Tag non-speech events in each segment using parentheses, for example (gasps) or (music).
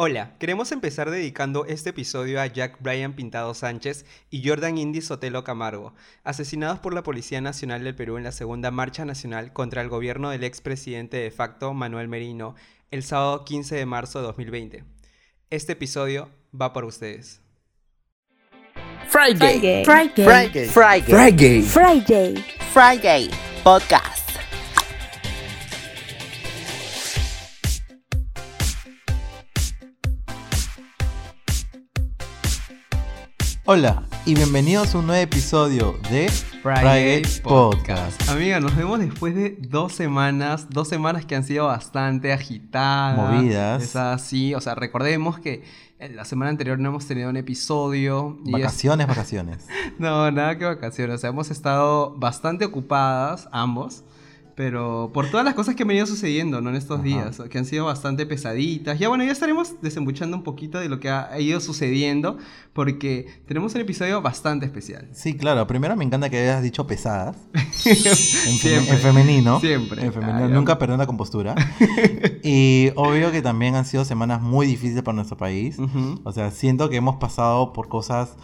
Hola, queremos empezar dedicando este episodio a Jack Bryan Pintado Sánchez y Jordan Indy Sotelo Camargo, asesinados por la Policía Nacional del Perú en la segunda marcha nacional contra el gobierno del expresidente de facto Manuel Merino el sábado 15 de marzo de 2020. Este episodio va por ustedes. Friday. Friday. Friday. Friday. Friday. Friday. Friday. Podcast. Hola y bienvenidos a un nuevo episodio de Friday Podcast. Amiga, nos vemos después de dos semanas, dos semanas que han sido bastante agitadas. Movidas. Es así, o sea, recordemos que eh, la semana anterior no hemos tenido un episodio. y es- Vacaciones, (laughs) vacaciones. No, nada que vacaciones. O sea, hemos estado bastante ocupadas, ambos. Pero por todas las cosas que han venido sucediendo, ¿no? En estos Ajá. días, que han sido bastante pesaditas. Ya bueno, ya estaremos desembuchando un poquito de lo que ha ido sucediendo, porque tenemos un episodio bastante especial. Sí, claro. Primero me encanta que hayas dicho pesadas. (laughs) En, feme- Siempre. en femenino. Siempre. En femenino. Nunca perdió la compostura. (laughs) y obvio que también han sido semanas muy difíciles para nuestro país. O sea, siento que hemos pasado por cosas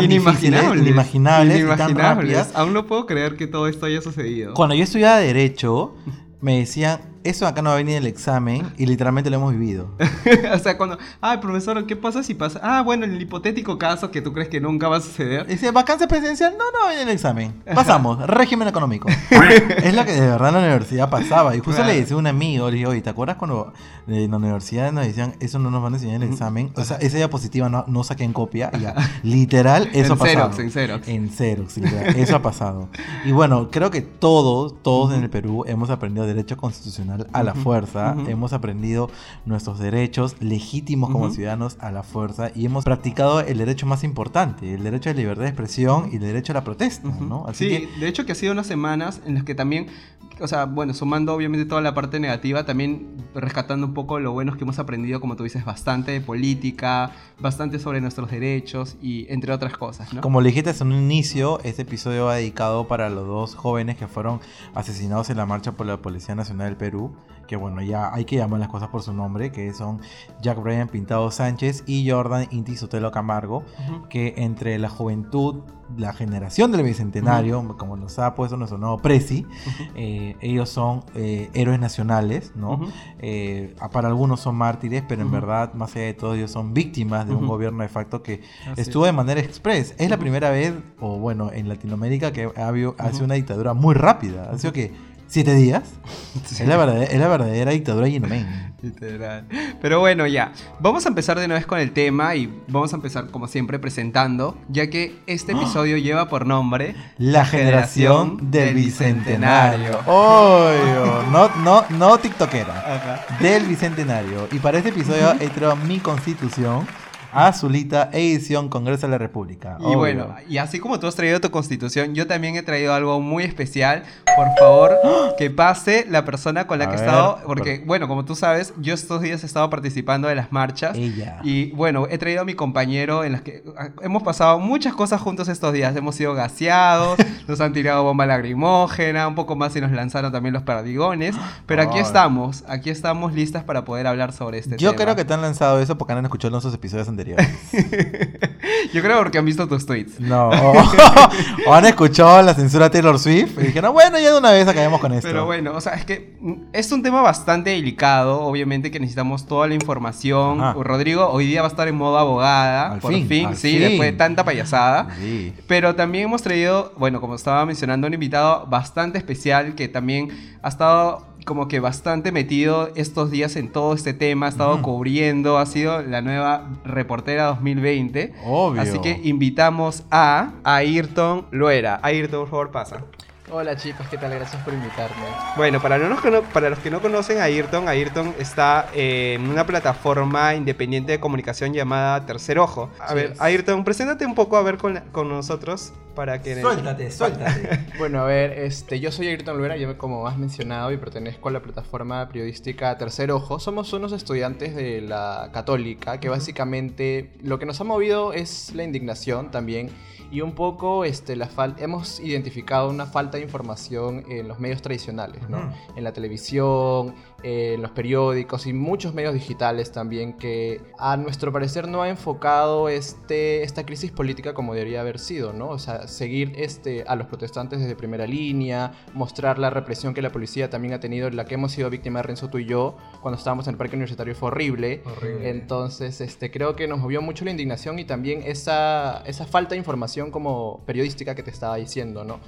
tan difíciles, Inimaginables. inimaginables, y tan Inimaginables. rápidas. Aún no puedo creer que todo esto haya sucedido. Cuando yo estudiaba Derecho, me decían, eso acá no va a venir en el examen, y literalmente lo hemos vivido. (laughs) o sea, cuando, ay, profesor, ¿qué pasa si pasa? Ah, bueno, en el hipotético caso que tú crees que nunca va a suceder. Dice, vacancia presidencial, no, no, en el examen. Pasamos, (laughs) régimen económico. (laughs) es lo que de verdad en la universidad pasaba. Y justo Claro. le decía a un amigo, le digo, oye, ¿te acuerdas cuando en la universidad nos decían, eso no nos van a enseñar en el examen? O sea, esa diapositiva no, no saqué en copia. Ya, literal, eso En ha pasado. Xerox, en Xerox. En Xerox, literal, eso ha pasado. Y bueno, creo que todos, todos en el Perú hemos aprendido derecho constitucional a la fuerza. Hemos aprendido nuestros derechos legítimos como ciudadanos a la fuerza y hemos practicado el derecho más importante, el derecho a la libertad de expresión y el derecho a la protesta. ¿no? Así sí, de hecho que ha sido unas semanas en las que también, o sea, bueno, sumando obviamente toda la parte negativa, también rescatando un poco lo buenos que hemos aprendido, como tú dices, bastante de política, bastante sobre nuestros derechos y entre otras cosas, ¿no? Como dijiste en un inicio, este episodio va dedicado para los dos jóvenes que fueron asesinados en la marcha por la Policía Nacional del Perú, que bueno, ya hay que llamar las cosas por su nombre, que son Jack Bryan Pintado Sánchez y Jordan Inti Sotelo Camargo, que entre la juventud, la generación del Bicentenario, como nos ha puesto nuestro nuevo Prezi, eh, ellos son eh, héroes nacionales, ¿no? Eh, para algunos son mártires, pero en verdad, más allá de todo, ellos son víctimas de un gobierno de facto que Así estuvo es. de manera express. Es la primera vez, o bueno, en Latinoamérica que ha habido, ha sido una dictadura muy rápida. Ha sido que siete días. (laughs) Sí. Es, la verdadera, es la verdadera dictadura Yinomen. Literal. Pero bueno, ya. Vamos a empezar de una vez con el tema y vamos a empezar, como siempre, presentando, ya que este episodio lleva por nombre La generación del Bicentenario. Obvio. (laughs) No, no, no tiktokera. Del Bicentenario. Y para este episodio he traído mi constitución, azulita, edición Congreso de la República. Y Obvio. bueno, y así como tú has traído tu constitución, yo también he traído algo muy especial. Por favor, (gasps) que pase la persona con la A que he ver, estado. Porque, por- bueno, como tú sabes, yo estos días he estado participando de las marchas. Ella. Y bueno, he traído a mi compañero en las que ah, hemos pasado muchas cosas juntos estos días. Hemos sido gaseados, (laughs) nos han tirado bomba lacrimógena, un poco más y nos lanzaron también los perdigones. Pero aquí estamos, aquí estamos listas para poder hablar sobre este Yo tema. creo que te han lanzado eso porque han escuchado nuestros episodios anteriores. (laughs) Yo creo porque han visto tus tweets. No. O, (laughs) o han escuchado la censura de Taylor Swift y dijeron, bueno, ya de una vez acabemos con esto. Pero bueno, o sea, es que es un tema bastante delicado, obviamente que necesitamos toda la información. Ajá. Rodrigo hoy día va a estar en modo abogada, Al por fin, fin, al sí, fin. después de tanta payasada. Sí. Pero también hemos traído, bueno, como estaba mencionando, un invitado bastante especial que también ha estado como que bastante metido estos días en todo este tema, ha estado cubriendo, ha sido la nueva reportera 2020. Obvio. Así que invitamos a Ayrton Luera. Ayrton, por favor, pasa. Hola chicos, ¿qué tal? Gracias por invitarme. Bueno, para, no nos cono- para los que no conocen a Ayrton, Ayrton está eh, en una plataforma independiente de comunicación llamada Tercer Ojo. A Así ver. Ayrton, preséntate un poco a ver con, la- con nosotros para que... Suéltate, (laughs) suéltate. Bueno, a ver, este, yo soy Ayrton Luera, yo como has mencionado y pertenezco a la plataforma periodística Tercer Ojo. Somos unos estudiantes de la católica que básicamente lo que nos ha movido es la indignación también y un poco este, la fal- hemos identificado una falta de información en los medios tradicionales, ¿no? Ujú. En la televisión, eh, en los periódicos y muchos medios digitales también que a nuestro parecer no ha enfocado este, esta crisis política como debería haber sido, ¿no? O sea, seguir este, a los protestantes desde primera línea, mostrar la represión que la policía también ha tenido, la que hemos sido víctimas Renzo tú y yo cuando estábamos en el parque universitario fue horrible. Horrible. Entonces, este, creo que nos movió mucho la indignación y también esa, esa falta de información como periodística que te estaba diciendo, ¿no?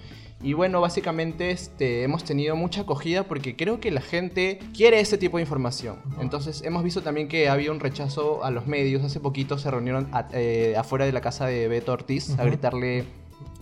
Y bueno, básicamente este, hemos tenido mucha acogida porque creo que la gente quiere ese tipo de información. Entonces hemos visto también que había un rechazo a los medios. Hace poquito se reunieron a- eh, afuera de la casa de Beto Ortiz a gritarle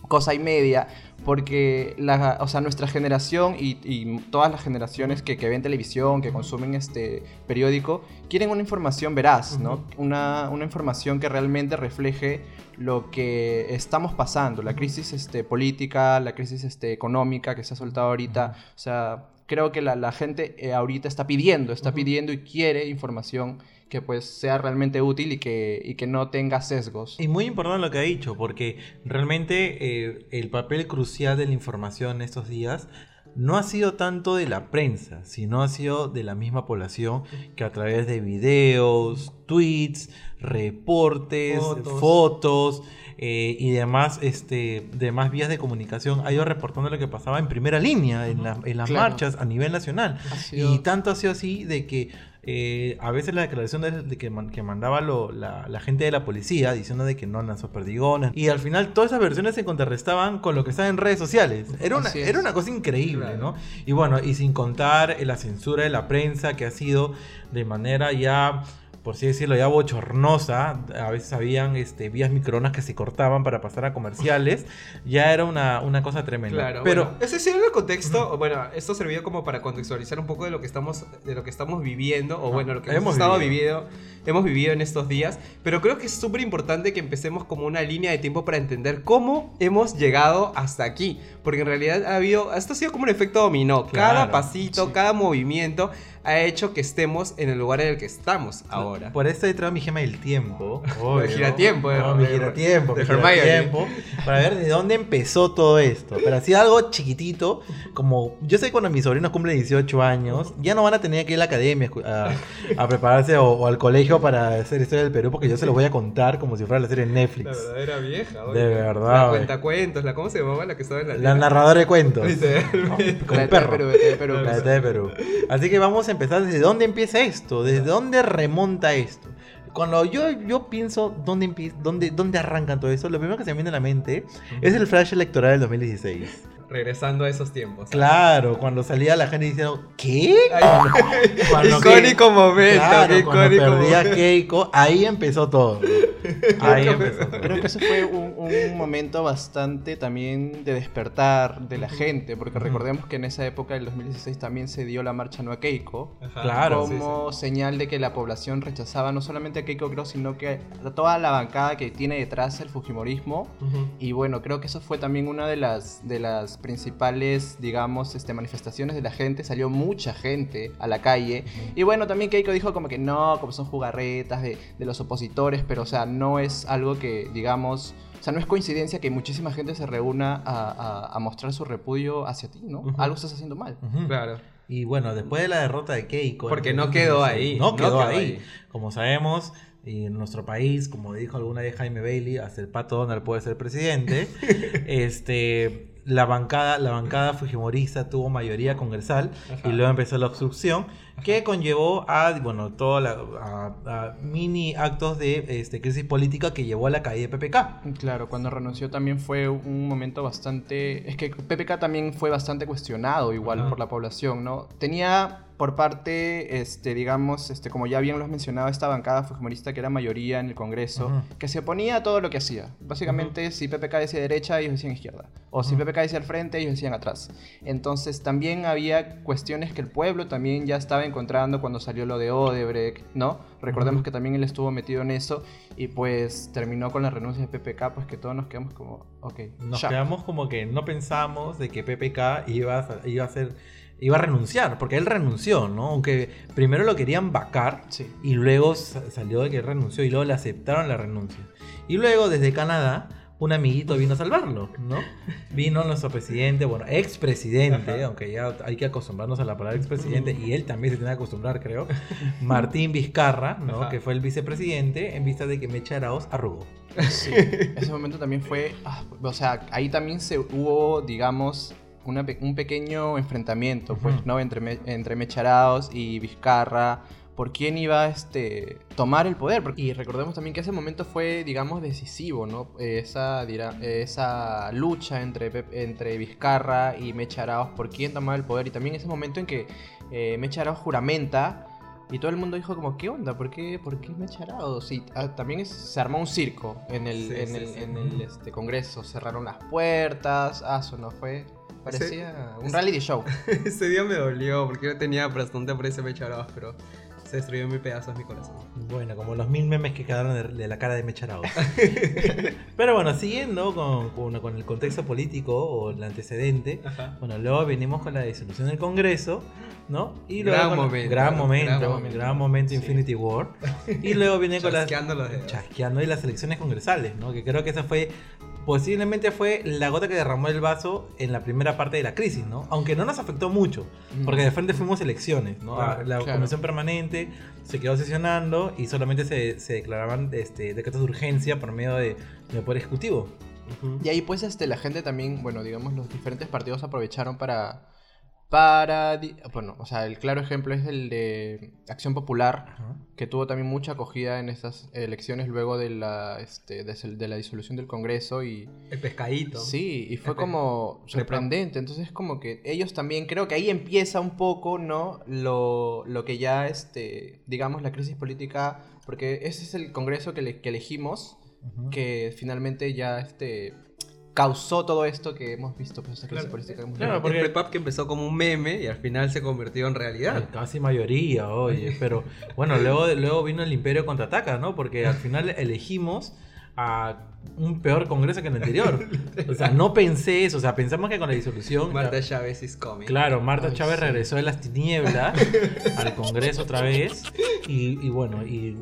cosa y media. Porque la, o sea, nuestra generación y, y todas las generaciones que, que ven televisión, que consumen este periódico, quieren una información veraz, ¿no? una, una información que realmente refleje lo que estamos pasando, la crisis este, política, la crisis este, económica que se ha soltado ahorita. O sea, creo que la, la gente eh, ahorita está pidiendo, está pidiendo y quiere información que pues sea realmente útil y que, y que no tenga sesgos. Y muy importante lo que ha dicho, porque realmente eh, el papel crucial de la información estos días no ha sido tanto de la prensa, sino ha sido de la misma población que a través de videos, tweets, reportes, Fotos. fotos, eh, y demás, este, demás vías de comunicación ha ido reportando lo que pasaba en primera línea en, la- en las Claro. marchas a nivel nacional. Y tanto ha sido así de que eh, a veces la declaración de, de que, man- que mandaba lo- la, la gente de la policía diciendo de que no lanzó perdigones. Y al final todas esas versiones se contrarrestaban con lo que estaba en redes sociales. Era una, era una cosa increíble, Claro. ¿no? Y bueno, y sin contar la censura de la prensa que ha sido de manera ya por así decirlo, ya bochornosa. A veces habían este, vías microondas que se cortaban para pasar a comerciales. Ya era una, una cosa tremenda. Claro, Pero bueno, ese sí era el contexto. Bueno, esto sirvió como para contextualizar un poco de lo que estamos, de lo que estamos viviendo, o bueno, lo que hemos, estado vivido. viviendo, hemos vivido en estos días. Pero creo que es súper importante que empecemos como una línea de tiempo para entender cómo hemos llegado hasta aquí. Porque en realidad ha habido, esto ha sido como un efecto dominó. Cada pasito, sí. cada movimiento ha hecho que estemos en el lugar en el que estamos ahora. Por eso he traído mi gema del tiempo. (laughs) El giratiempo, No, de- mi de- giratiempo. de mi giratiempo, Para ver de dónde empezó todo esto. Pero así algo chiquitito. Como yo sé que cuando mis sobrinos cumplen 18 años, ya no van a tener que ir a la academia a, a prepararse o, o al colegio para hacer historia del Perú, porque yo se los voy a contar como si fuera la serie en Netflix. La verdadera vieja, De verdad, La oye. cuentacuentos, la, ¿cómo se llamaba la que estaba en la La narradora de cuentos. La de perro. Perú, la de Perú, La claro. de Perú. Así que vamos a empezar desde dónde empieza esto, desde dónde remonta esto. Cuando yo, yo pienso dónde, dónde, dónde arranca todo esto, lo primero que se me viene a la mente es el flash electoral del 2016. Regresando a esos tiempos. Claro, cuando salía la gente diciendo, ¿qué? Ay, Cuando- (laughs) icónico momento, Claro, qué cuando perdía momento. Keiko, ahí empezó todo. (laughs) Ahí empezó todo. Creo que ese fue un, un momento bastante también de despertar de la gente, porque recordemos que en esa época, del 2016, también se dio la marcha no a Keiko, Ajá. Claro, sí, como señal de que la población rechazaba no solamente a Keiko, creo, sino que a toda la bancada que tiene detrás el Fujimorismo. Y bueno, creo que eso fue también una de las, de las principales, digamos, este, manifestaciones de la gente. Salió mucha gente a la calle. Y bueno, también Keiko dijo como que no, como son jugarretas de, de los opositores, pero o sea, no es algo que, digamos, o sea, no es coincidencia que muchísima gente se reúna a, a- a mostrar su repudio hacia ti, ¿no? Algo estás haciendo mal. Claro. Y bueno, después de la derrota de Keiko. Porque no 2016, quedó ahí, No no quedó, quedó ahí. ahí. Como sabemos, y en nuestro país, como dijo alguna vez Jaime Bailey, hasta el pato Donald puede ser presidente. (laughs) este. La bancada, la bancada fujimorista tuvo mayoría congresal Ajá. y luego empezó la obstrucción que conllevó a, bueno, toda la, a, a mini actos de este, crisis política que llevó a la caída de PPK. Claro, cuando renunció también fue un momento bastante... Es que PPK también fue bastante cuestionado igual Ajá. por la población, ¿no? Tenía por parte, este, digamos, este, como ya bien lo has mencionado, esta bancada fujimorista que era mayoría en el Congreso, que se oponía a todo lo que hacía. Básicamente, si PPK decía derecha, ellos decían izquierda. O si. PPK decía al frente, ellos decían atrás. Entonces también había cuestiones que el pueblo también ya estaba encontrando cuando salió lo de Odebrecht, ¿no? Recordemos que también él estuvo metido en eso y pues terminó con la renuncia de PPK, pues que todos nos quedamos como, ok, Nos ya. quedamos como que no pensamos de que PPK iba a, iba a ser iba a renunciar, porque él renunció, ¿no? Aunque primero lo querían vacar Sí. y luego sa- salió de que renunció y luego le aceptaron la renuncia. Y luego desde Canadá, un amiguito vino a salvarlo, ¿no? (laughs) Vino nuestro presidente, bueno, expresidente, aunque ya hay que acostumbrarnos a la palabra expresidente, y él también se tiene que acostumbrar, creo, (laughs) Martín Vizcarra, ¿no? Ajá. Que fue el vicepresidente en vista de que Mecha Arauz arrugó. Sí, ese momento también fue, ah, o sea, ahí también se hubo, digamos, una un pequeño enfrentamiento, pues. ¿no? Entre, entre Mecharaos y Vizcarra, por quién iba a este, tomar el poder. Y recordemos también que ese momento fue, digamos, decisivo, ¿no? Esa, dirá- esa lucha entre, entre Vizcarra y Mecharaos por quién tomaba el poder. Y también ese momento en que eh, Mecharaos juramenta y todo el mundo dijo como, ¿qué onda? ¿Por qué, por qué Mecha Arauz? Y ah, también es- se armó un circo en el, Sí, en sí, el, sí. en el, este, congreso. Cerraron las puertas. Ah, eso no fue... Parecía un reality show. (laughs) Ese día me dolió porque yo tenía bastante por ese Mecharos, pero se destruyó en mil pedazos mi corazón. Bueno, como los mil memes que quedaron de, de la cara de Mecha Arauz. (laughs) (laughs) Pero bueno, siguiendo con, con- con el contexto político o el antecedente, Ajá. Bueno, luego venimos con la disolución del Congreso, ¿no? Y luego Gran con momento, gran gran momento, gran momento. momento, Sí. Infinity War. Y luego viene con las Chasqueando dedos. chasqueando y las elecciones congresales, ¿no? Que creo que esa fue posiblemente fue la gota que derramó el vaso en la primera parte de la crisis, ¿no? Aunque no nos afectó mucho, porque de frente fuimos elecciones, ¿no? Claro, la claro. comisión permanente se quedó sesionando y solamente se, se declaraban este, decretos de urgencia por medio de, del Poder Ejecutivo. Y ahí pues este, la gente también, bueno, digamos, los diferentes partidos aprovecharon para... Para... Bueno, o sea, el claro ejemplo es el de Acción Popular, que tuvo también mucha acogida en estas elecciones luego de la, este, de, la disolución del Congreso y... El pescadito. Sí, y fue como sorprendente. Entonces, como que ellos también, creo que ahí empieza un poco, ¿no? Lo, lo que ya, este, digamos, la crisis política, porque ese es el Congreso que, le- que elegimos, que finalmente ya, este, causó todo esto que hemos visto, pues, Claro. política que hemos Claro, porque- El prepap que empezó como un meme y al final se convirtió en realidad. Casi mayoría, oye. Pero bueno, luego, luego vino el Imperio contraataca, ¿no? Porque al final elegimos a un peor congreso que el anterior. O sea, no pensé eso. O sea, pensamos que con la disolución. Marta Chávez is coming. Claro, Marta Ay, Chávez sí. regresó de las tinieblas al Congreso otra vez. Y, y bueno, y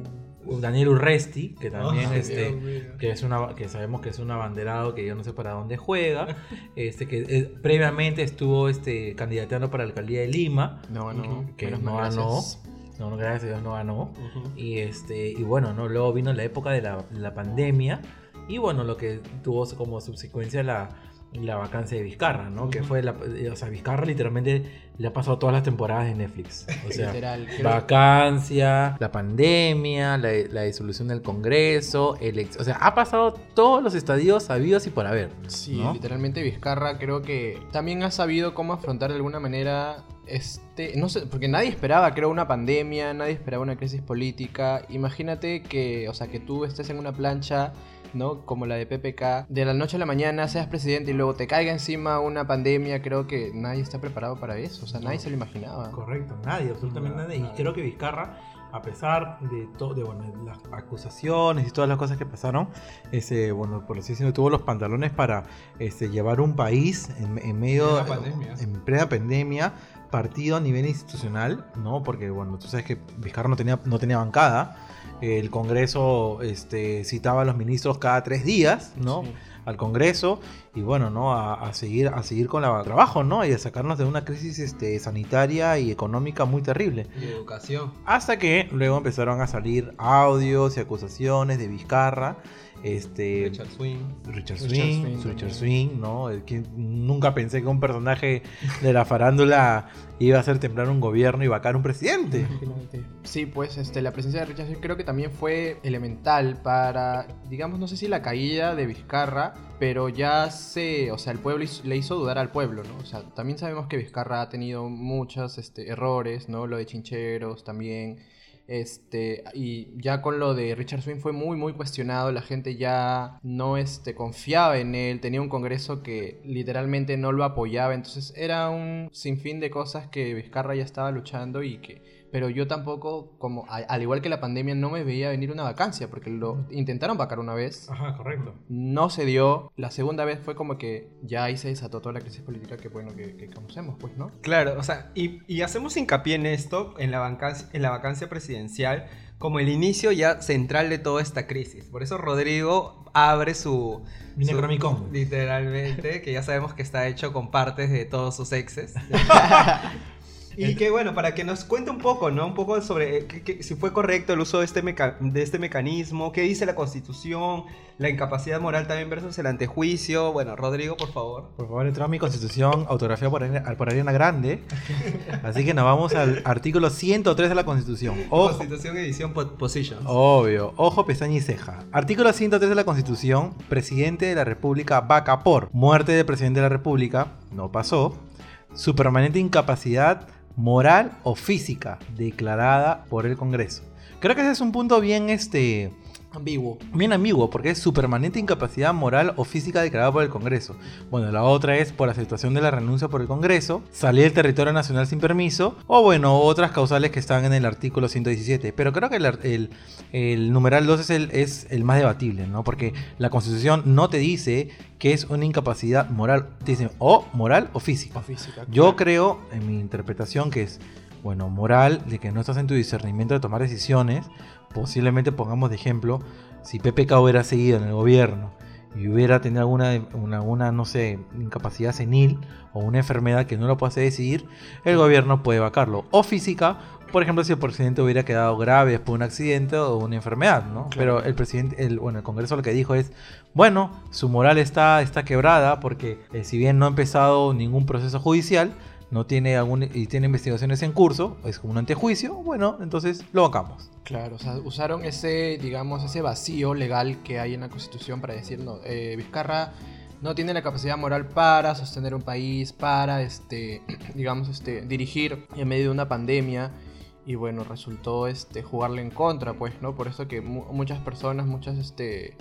Daniel Urresti, que también Ay, este, que es una que sabemos que es un abanderado que yo no sé para dónde juega, este que eh, previamente estuvo este candidateando para la alcaldía de Lima, No, no, que menos no ganó. gracias. No, no, gracias a Dios no ganó. Y este y bueno, no luego vino la época de la, la pandemia y bueno, lo que tuvo como subsecuencia la la vacancia de Vizcarra, ¿no? Que fue la o sea, Vizcarra literalmente le ha pasado todas las temporadas de Netflix. O (laughs) sea, Literal. vacancia, la pandemia, la, la disolución del Congreso, elec- o sea, ha pasado todos los estadios sabidos y por haber. Sí, ¿no? literalmente Vizcarra creo que también ha sabido cómo afrontar de alguna manera este, no sé, porque nadie esperaba, creo, una pandemia, nadie esperaba una crisis política. Imagínate que, o sea, que tú estés en una plancha, ¿no? Como la de PPK, de la noche a la mañana seas presidente y luego te caiga encima una pandemia, creo que nadie está preparado para eso, o sea, nadie se lo imaginaba. Correcto, nadie, absolutamente nadie. Y creo que Vizcarra, a pesar de todo, de bueno, las acusaciones y todas las cosas que pasaron, ese, bueno, por así decirlo, tuvo los pantalones para este, llevar un país en, en medio pandemia. en plena pandemia, partido a nivel institucional, ¿no? Porque bueno, tú sabes que Vizcarra no tenía, no tenía bancada. El Congreso este, citaba a los ministros cada tres días, ¿no? Sí. Al Congreso y bueno, ¿no? A, a seguir, a seguir con el trabajo, ¿no? Y a sacarnos de una crisis este, sanitaria y económica muy terrible. Y educación. Hasta que luego empezaron a salir audios y acusaciones de Vizcarra, este, Richard Swing. Richard Richard Swing, Richard. Swing, ¿no? El que nunca pensé que un personaje de la farándula iba a hacer temblar un gobierno y vacar un presidente. Sí, pues este, la presencia de Richard Swing creo que también fue elemental para, digamos, no sé si la caída de Vizcarra, pero ya se, o sea, el pueblo hizo- le hizo dudar al pueblo, ¿no? O sea, también sabemos que Vizcarra ha tenido muchos este, errores, ¿no? Lo de Chincheros también. Este, y ya con lo de Richard Swing fue muy, muy cuestionado. La gente ya no este, confiaba en él. Tenía un congreso que literalmente no lo apoyaba. Entonces era un sinfín de cosas que Vizcarra ya estaba luchando y que. Pero yo tampoco, como a- al igual que la pandemia, no me veía venir una vacancia. Porque lo intentaron vacar una vez. Ajá, correcto. No se dio. La segunda vez fue como que ya ahí se desató toda la crisis política que bueno que, que conocemos, pues, ¿no? Claro, o sea, y, y hacemos hincapié en esto, en la, vacancia, en la vacancia presidencial, como el inicio ya central de toda esta crisis. Por eso Rodrigo abre su... Su- Necronomicon. Literalmente, que ya sabemos que está hecho con partes de todos sus exes. (laughs) (laughs) Y que bueno, para que nos cuente un poco, ¿no? Un poco sobre eh, si fue correcto el uso de este, meca- de este mecanismo, qué dice la Constitución, la incapacidad moral también versus el antejuicio. Bueno, Rodrigo, por favor. Por favor, entró a mi constitución autografiada por, Ariana- por Ariana Grande. (laughs) Así que nos vamos al artículo 103 de la constitución. Ojo, Constitución edición po- Positions. Obvio, ojo, pestaña y ceja. Artículo 103 de la Constitución, presidente de la República vaca por muerte del presidente de la República, no pasó, su permanente incapacidad moral o física declarada por el Congreso. Creo que ese es un punto bien este Ambiguo. bien ambiguo porque es su permanente incapacidad moral o física declarada por el Congreso. Bueno, la otra es por aceptación de la renuncia por el Congreso, salir del territorio nacional sin permiso, o bueno, otras causales que están en el artículo 117. Pero creo que el, ar- el- el numeral 2 es el, es el más debatible, ¿no? Porque la Constitución no te dice que es una incapacidad moral, te dice o moral o física. O física. Yo creo, en mi interpretación, que es, bueno, moral, de que no estás en tu discernimiento de tomar decisiones. Posiblemente pongamos de ejemplo, si PPK hubiera seguido en el gobierno y hubiera tenido alguna, una, una, no sé, incapacidad senil o una enfermedad que no lo puede decidir, el gobierno puede vacarlo. O física, por ejemplo, si el presidente hubiera quedado grave después de un accidente o una enfermedad, ¿no? Pero el presidente, el, bueno, el Congreso lo que dijo es, bueno, su moral está, está quebrada porque eh, si bien no ha empezado ningún proceso judicial, no tiene algún y tiene investigaciones en curso, es como un antejuicio, bueno, entonces lo vacamos. Claro, o sea, usaron ese, digamos, ese vacío legal que hay en la Constitución para decir, no, eh, Vizcarra no tiene la capacidad moral para sostener un país, para, este, (clears throat) digamos, este, dirigir en medio de una pandemia. Y bueno, resultó este, jugarle en contra, pues, ¿no? Por eso que mu- muchas personas, muchas, este,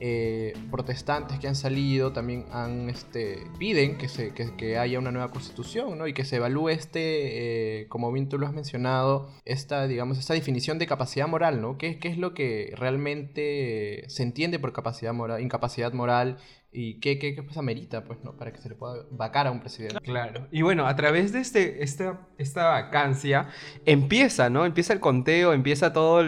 eh, protestantes que han salido también han este piden que se que, que haya una nueva constitución ¿no? y que se evalúe este eh, como bien tú lo has mencionado esta digamos esta definición de capacidad moral no qué, qué es lo que realmente se entiende por capacidad moral incapacidad moral y qué qué, qué pues amerita pues no para que se le pueda vacar a un presidente Claro. Y bueno, a través de este, esta, esta vacancia empieza, ¿no? Empieza el conteo, empieza todo,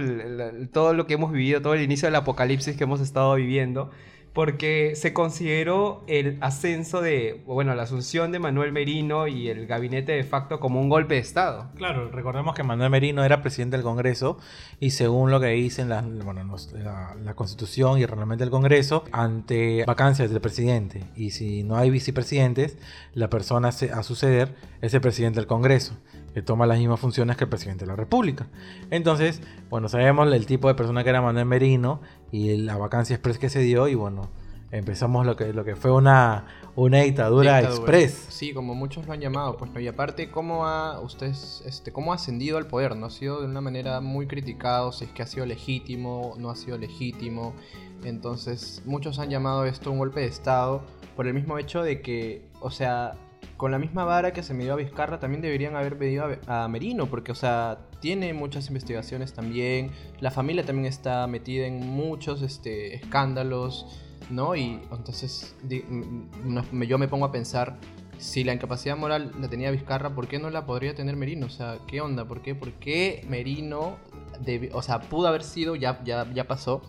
todo lo que hemos vivido, todo el inicio del apocalipsis que hemos estado viviendo, porque se consideró el ascenso de, bueno, la asunción de Manuel Merino y el gabinete de facto como un golpe de Estado. Claro, recordemos que Manuel Merino era presidente del Congreso y según lo que dicen la, bueno, la, la Constitución y el reglamento del Congreso, ante vacancias del presidente y si no hay vicepresidentes, la persona a suceder es el presidente del Congreso, que toma las mismas funciones que el presidente de la República. Entonces, bueno, sabemos el tipo de persona que era Manuel Merino y la vacancia express que se dio y bueno, empezamos lo que, lo que fue una, una dictadura, Dictadura. express. Sí, como muchos lo han llamado, pues no. Y aparte, cómo ha usted, este, cómo ha ascendido al poder, ¿no? Ha sido de una manera muy criticado, si es que ha sido legítimo, no ha sido legítimo. Entonces, muchos han llamado esto un golpe de Estado por el mismo hecho de que, o sea, con la misma vara que se midió a Vizcarra, también deberían haber medido a, Merino, porque, o sea, tiene muchas investigaciones también. La familia también está metida en muchos este, escándalos. ¿no? Y entonces yo me pongo a pensar, si la incapacidad moral la tenía Vizcarra, ¿por qué no la podría tener Merino? O sea, ¿qué onda? ¿Por qué, ¿Por qué Merino, o sea, pudo haber sido, ya, ya, ya pasó,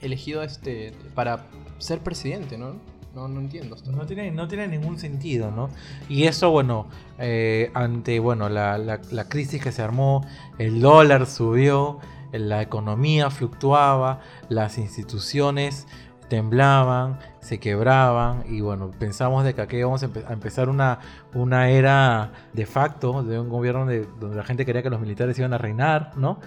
elegido este para ser presidente, ¿no? No, no entiendo esto. No tiene, no tiene ningún sentido, ¿no? Y eso, bueno, eh, ante bueno, la, la- la crisis que se armó, el dólar subió, la economía fluctuaba, las instituciones temblaban, se quebraban y bueno, pensamos de que aquí vamos a, empe- a empezar una, una era de facto de un gobierno de- donde la gente quería que los militares iban a reinar, ¿no?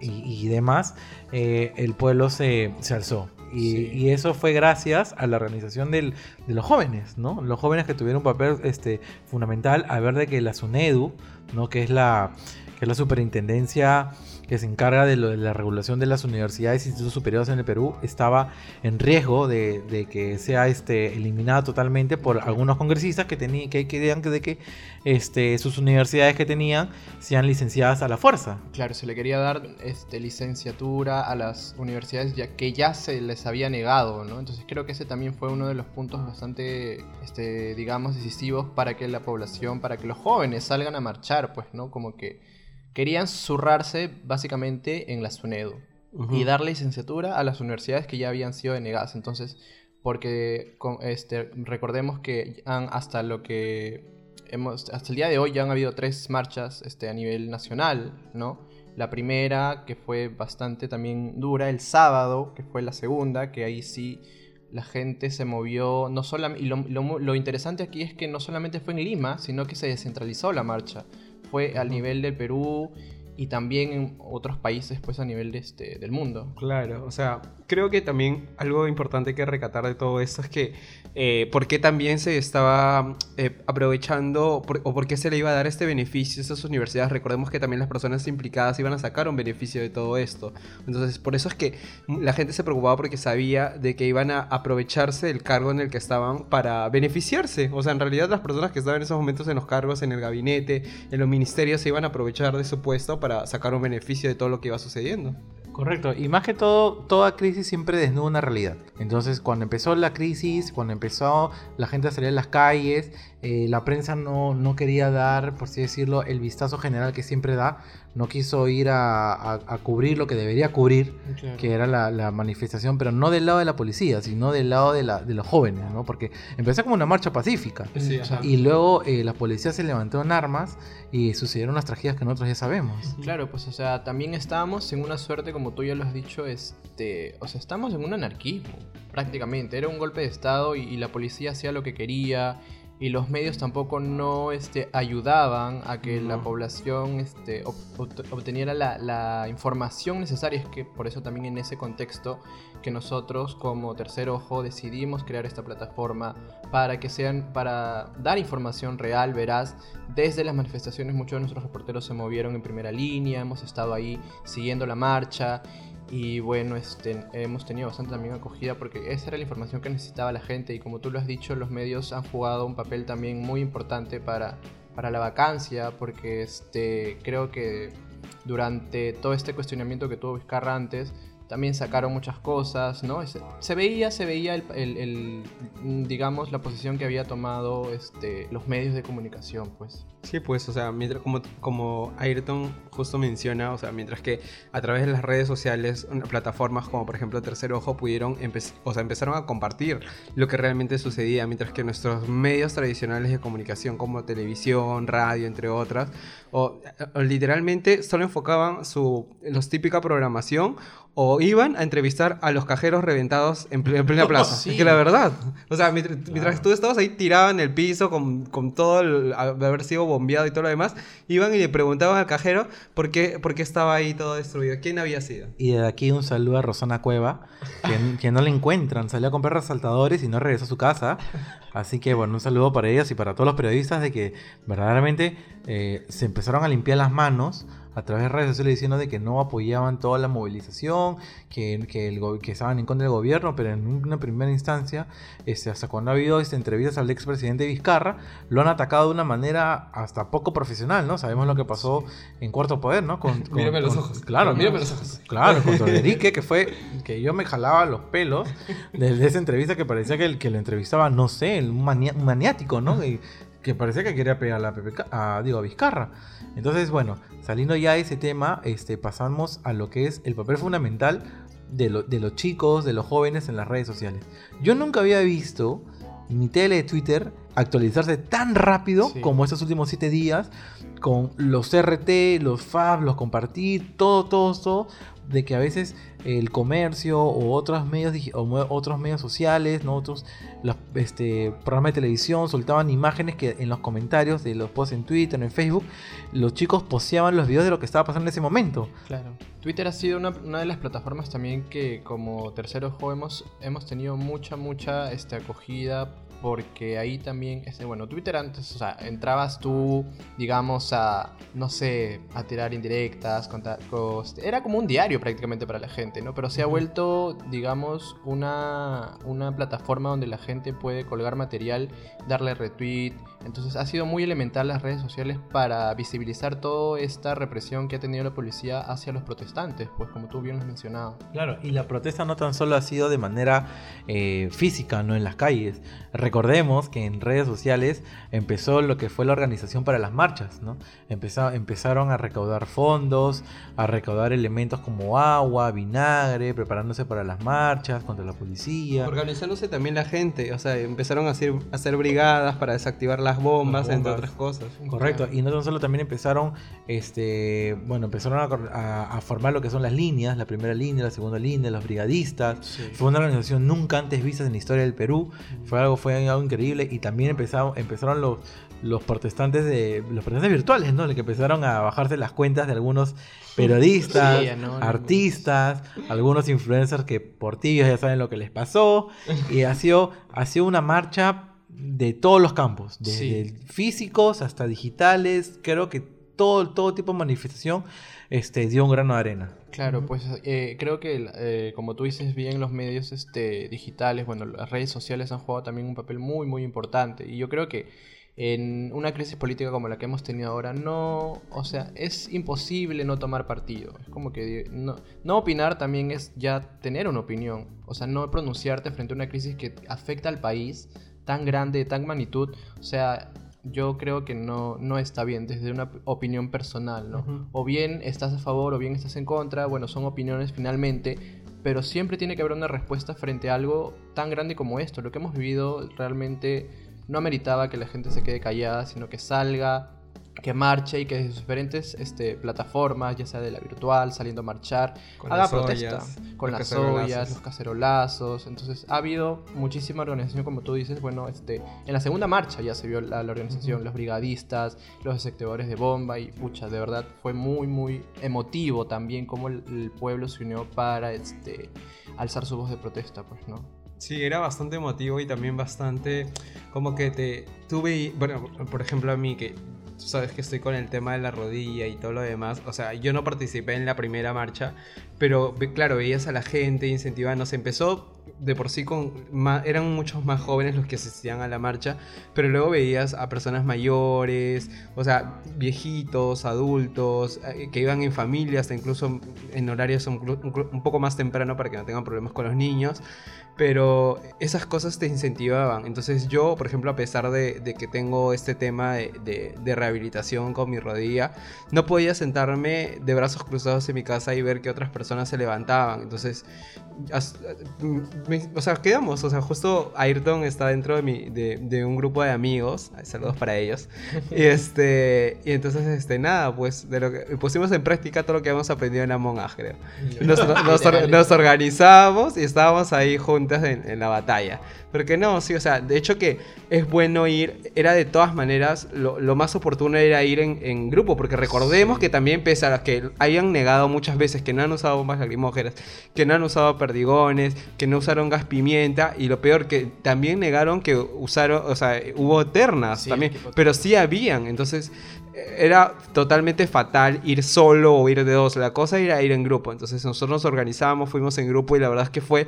Y, y demás, eh, el pueblo se, se alzó. Y, eso fue gracias a la organización del, de los jóvenes, ¿no? Los jóvenes que tuvieron un papel este, fundamental a ver de que la SUNEDU, ¿no? Que es la, que la superintendencia que se encarga de, lo- de la regulación de las universidades e institutos superiores en el Perú, estaba en riesgo de, de que sea este, eliminada totalmente por algunos congresistas que, tenían que querían que, de que este, sus universidades que tenían sean licenciadas a la fuerza. Claro, se le quería dar este, licenciatura a las universidades ya que ya se les había negado, ¿no? Entonces creo que ese también fue uno de los puntos bastante, este, digamos, decisivos para que la población, para que los jóvenes salgan a marchar, pues, ¿no? Como que querían zurrarse básicamente en la SUNEDU y dar licenciatura a las universidades que ya habían sido denegadas. Entonces, porque con- este, recordemos que han, hasta lo que hemos, hasta el día de hoy ya han habido tres marchas este, a nivel nacional, ¿no? La primera, que fue bastante también dura, el sábado, que fue la segunda, que ahí sí la gente se movió, no solamente, y lo, lo- lo interesante aquí es que no solamente fue en Lima, sino que se descentralizó la marcha. Fue al nivel del Perú y también en otros países, pues a nivel de este, del mundo. Claro, o sea, creo que también algo importante que recatar de todo esto es que eh, por qué también se estaba eh, aprovechando o por qué se le iba a dar este beneficio a esas universidades. Recordemos que también las personas implicadas iban a sacar un beneficio de todo esto. Entonces, por eso es que la gente se preocupaba porque sabía de que iban a aprovecharse del cargo en el que estaban para beneficiarse. O sea, en realidad las personas que estaban en esos momentos en los cargos, en el gabinete, en los ministerios, se iban a aprovechar de su puesto para sacar un beneficio de todo lo que iba sucediendo. Correcto, y más que todo, toda crisis siempre desnuda una realidad. Entonces, cuando empezó la crisis, cuando empezó la gente a salir a las calles, eh, la prensa no, no quería dar, por así decirlo, el vistazo general que siempre da, no quiso ir a, a- a cubrir lo que debería cubrir, que era la, la manifestación, pero no del lado de la policía, sino del lado de, la- de los jóvenes, ¿no? Porque empezó como una marcha pacífica. Sí. Y luego eh, la policía se levantó en armas y sucedieron las tragedias que nosotros ya sabemos. Claro, pues o sea, también estábamos en una suerte, como tú ya lo has dicho, este, o sea, estamos en un anarquismo, prácticamente. Era un golpe de estado y, y la policía hacía lo que quería y los medios tampoco no este, ayudaban a que la No. población este, ob- obt- obteniera la, la información necesaria. Es que por eso también en ese contexto que nosotros como Tercer Ojo decidimos crear esta plataforma para que sean, para dar información real, veraz. Desde las manifestaciones muchos de nuestros reporteros se movieron en primera línea, hemos estado ahí siguiendo la marcha y bueno, este, hemos tenido bastante también acogida porque esa era la información que necesitaba la gente. Y como tú lo has dicho, los medios han jugado un papel también muy importante para, para la vacancia porque este, creo que durante todo este cuestionamiento que tuvo Vizcarra antes, también sacaron muchas cosas, ¿no? Se, veía, se veía el, digamos, la posición que había tomado este, los medios de comunicación, pues. Sí, pues, o sea, mientras, como, como Ayrton justo menciona, o sea, mientras que a través de las redes sociales, plataformas como por ejemplo Tercer Ojo pudieron, o sea, empezaron a compartir lo que realmente sucedía, mientras que nuestros medios tradicionales de comunicación como televisión, radio, entre otras, o, o literalmente solo enfocaban su, los típica programación o iban a entrevistar a los cajeros reventados en, ple- en plena (laughs) plaza. Sí. Es que la verdad, o sea, mientras, mientras tú estabas ahí tirado en el piso con, con todo el, haber sido bombeado y todo lo demás, iban y le preguntaban al cajero por qué, por qué estaba ahí todo destruido, quién había sido. Y de aquí un saludo a Rosana Cueva, que, (laughs) que no la encuentran. Salió a comprar resaltadores y no regresó a su casa. Así que bueno, un saludo para ellas y para todos los periodistas de que verdaderamente eh, se empezaron a limpiar las manos a través de redes sociales diciendo de que no apoyaban toda la movilización, que, que, el que estaban en contra del gobierno, pero en una primera instancia, este, hasta cuando ha habido este, entrevistas al expresidente Vizcarra, lo han atacado de una manera hasta poco profesional, ¿no? Sabemos lo que pasó en Cuarto Poder, ¿no? Con, con- Mírame los con- ojos. Claro, Mírame los ojos. Claro, con (laughs) Enrique, que fue que yo me jalaba los pelos de, de esa entrevista que parecía que el que lo entrevistaba, no sé, un, maniático, ¿no? Que parecía que quería pegarle a, PPK a, digo, a Vizcarra. Entonces, bueno, saliendo ya de ese tema, este, pasamos a lo que es el papel fundamental de, lo- de los chicos, de los jóvenes en las redes sociales. Yo nunca había visto mi tele de Twitter actualizarse tan rápido Sí. como estos últimos siete días con los RT, los FAB, los compartir, todo, todo, todo, de que a veces el comercio o otros medios, o otros medios sociales, ¿no? otros este, programas de televisión soltaban imágenes que en los comentarios de los posts en Twitter, en Facebook, los chicos posteaban los videos de lo que estaba pasando en ese momento. Claro. Twitter ha sido una, una de las plataformas también que como Tercer Ojo hemos, hemos tenido mucha, mucha este, acogida porque ahí también, este, bueno, Twitter antes, o sea, entrabas tú, digamos, a, no sé, a tirar indirectas, contar cos- Era como un diario prácticamente para la gente, ¿no? Pero se ha vuelto, digamos, una, una plataforma donde la gente puede colgar material, darle retweet. Entonces ha sido muy elemental las redes sociales para visibilizar toda esta represión que ha tenido la policía hacia los protestantes, pues como tú bien has mencionado. Claro, y la protesta no tan solo ha sido de manera eh, física, no en las calles. recordemos que en redes sociales empezó lo que fue la organización para las marchas, ¿no? Empezó- empezaron a recaudar fondos, a recaudar elementos como agua, vinagre, preparándose para las marchas contra la policía. Organizándose también la gente, o sea, empezaron a hacer, a hacer brigadas para desactivar las bombas, Las entre otras cosas. Correcto, y no tan solo también empezaron, este, bueno, empezaron a, cor- a- a formar lo que son las líneas, la primera línea, la segunda línea, los brigadistas. Sí. Fue una organización nunca antes vista en la historia del Perú. Fue algo, fue algo increíble y también empezaron, empezaron los, los protestantes de los protestantes virtuales, ¿no? Que empezaron a bajarse las cuentas de algunos periodistas, Sí, artistas, algunos influencers que por tibios ya saben lo que les pasó (laughs) y ha sido, ha sido una marcha de todos los campos, desde Sí. físicos hasta digitales. Creo que todo, todo tipo de manifestación este, dio un grano de arena. Claro, pues eh, creo que eh, como tú dices bien, los medios este, digitales, bueno, las redes sociales han jugado también un papel muy, muy importante. Y yo creo que en una crisis política como la que hemos tenido ahora, no, o sea, es imposible no tomar partido. Es como que no, no opinar también es ya tener una opinión. O sea, no pronunciarte frente a una crisis que afecta al país tan grande, de tan magnitud. O sea, yo creo que no, no está bien desde una opinión personal, ¿no? O bien estás a favor o bien estás en contra, bueno, son opiniones finalmente, pero siempre tiene que haber una respuesta frente a algo tan grande como esto. Lo que hemos vivido realmente no ameritaba que la gente se quede callada, sino que salga, que marche y que desde diferentes este, plataformas, ya sea de la virtual, saliendo a marchar, Con haga protesta. ollas, con las ollas, los cacerolazos. Entonces ha habido muchísima organización, como tú dices. Bueno, este, en la segunda marcha ya se vio la, la organización, los brigadistas, los desactivadores de bomba y pucha, de verdad fue muy, muy emotivo también cómo el, el pueblo se unió para este, alzar su voz de protesta, pues, ¿no? Sí, era bastante emotivo y también bastante como que te tuve, bueno, por ejemplo a mí que sabes que estoy con el tema de la rodilla y todo lo demás, o sea, yo no participé en la primera marcha, pero claro, veías a la gente incentivando, se empezó de por sí con eran muchos más jóvenes los que asistían a la marcha, pero luego veías a personas mayores, o sea, viejitos, adultos, eh, que iban en familias, incluso en horarios un, un- poco más temprano para que no tengan problemas con los niños pero esas cosas te incentivaban. Entonces yo, por ejemplo, a pesar de, de que tengo este tema de, de- de rehabilitación con mi rodilla, no podía sentarme de brazos cruzados en mi casa y ver que otras personas se levantaban. Entonces, as- me- o sea, quedamos. O sea, justo Ayrton está dentro de, mi, de, de un grupo de amigos. Saludos para ellos. Y, (laughs) este, y entonces, este, nada, pues de lo que, pusimos en práctica todo lo que habíamos aprendido en Among Us, creo. Nos, nos or- nos organizamos y estábamos ahí juntas en, en la batalla. Porque no, sí, o sea, de hecho que es bueno ir, era de todas maneras, lo, lo más oportuno era ir en, en grupo, porque recordemos que también pese a que hayan negado muchas veces que no han usado bombas lacrimógenas, que no han usado perdigones, que no usaron gas pimienta, y lo peor que también negaron que usaron, o sea, hubo ternas Sí, también, pero sí habían, entonces era totalmente fatal ir solo o ir de dos. La cosa era ir en grupo. Entonces nosotros nos organizamos, fuimos en grupo y la verdad es que fue,